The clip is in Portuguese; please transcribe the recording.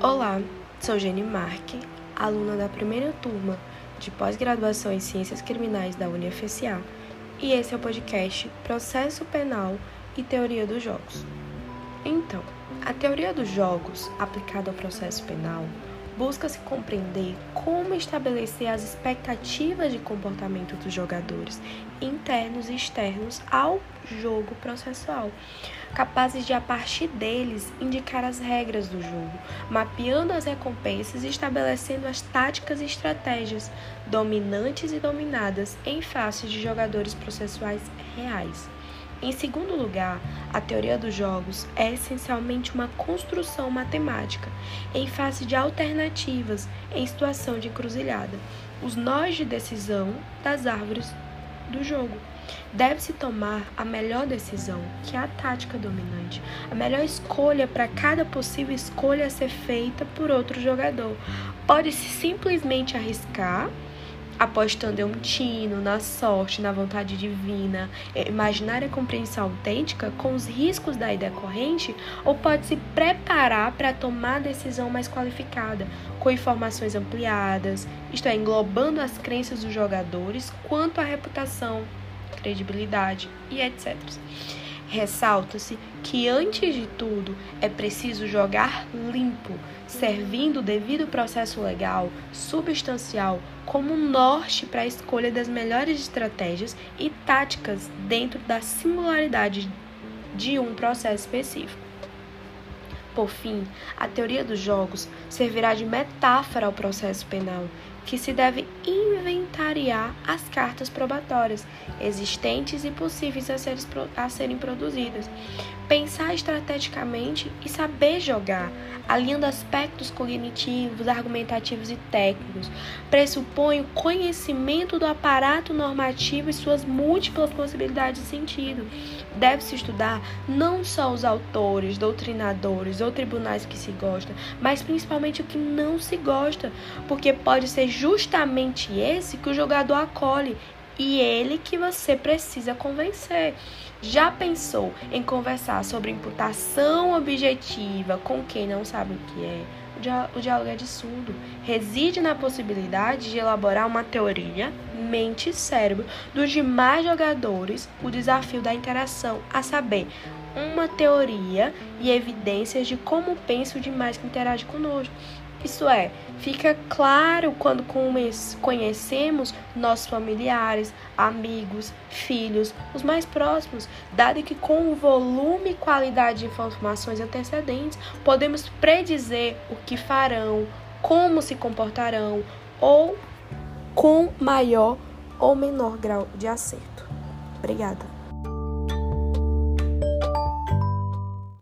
Olá, sou Jenny Marque, aluna da primeira turma de pós-graduação em Ciências Criminais da UniFSA, e esse é o podcast Processo Penal e Teoria dos Jogos. Então, a teoria dos jogos aplicada ao processo penal busca-se compreender como estabelecer as expectativas de comportamento dos jogadores internos e externos ao jogo processual, capazes de, a partir deles, indicar as regras do jogo, mapeando as recompensas e estabelecendo as táticas e estratégias dominantes e dominadas em face de jogadores processuais reais. Em segundo lugar, a teoria dos jogos é essencialmente uma construção matemática em face de alternativas em situação de encruzilhada, os nós de decisão das árvores do jogo. Deve-se tomar a melhor decisão, que é a tática dominante, a melhor escolha para cada possível escolha a ser feita por outro jogador. Pode-se simplesmente arriscar apostando em um tino, na sorte, na vontade divina, é, imaginar a compreensão autêntica com os riscos da ideia corrente, ou pode se preparar para tomar decisão mais qualificada, com informações ampliadas, isto é, englobando as crenças dos jogadores quanto à reputação, credibilidade e etc. Ressalta-se que, antes de tudo, é preciso jogar limpo, servindo o devido processo legal, substancial, como norte para a escolha das melhores estratégias e táticas dentro da singularidade de um processo específico. Por fim, a teoria dos jogos servirá de metáfora ao processo penal, que se deve inventariar as cartas probatórias existentes e possíveis a, seres, a serem produzidas, pensar estrategicamente e saber jogar, alinhando aspectos cognitivos, argumentativos e técnicos, pressupõe o conhecimento do aparato normativo e suas múltiplas possibilidades de sentido. Deve-se estudar não só os autores, doutrinadores ou tribunais que se gosta, mas principalmente o que não se gosta, porque pode ser justamente esse que o jogador acolhe e ele que você precisa convencer. Já pensou em conversar sobre imputação objetiva com quem não sabe o que é? O diálogo é de surdo. Reside na possibilidade de elaborar uma teoria, mente e cérebro dos demais jogadores, o desafio da interação, a saber, uma teoria e evidências de como pensa o demais que interage conosco. Isso é, fica claro quando conhecemos nossos familiares, amigos, filhos, os mais próximos, dado que com o volume e qualidade de informações antecedentes podemos predizer o que farão, como se comportarão ou com maior ou menor grau de acerto. Obrigada.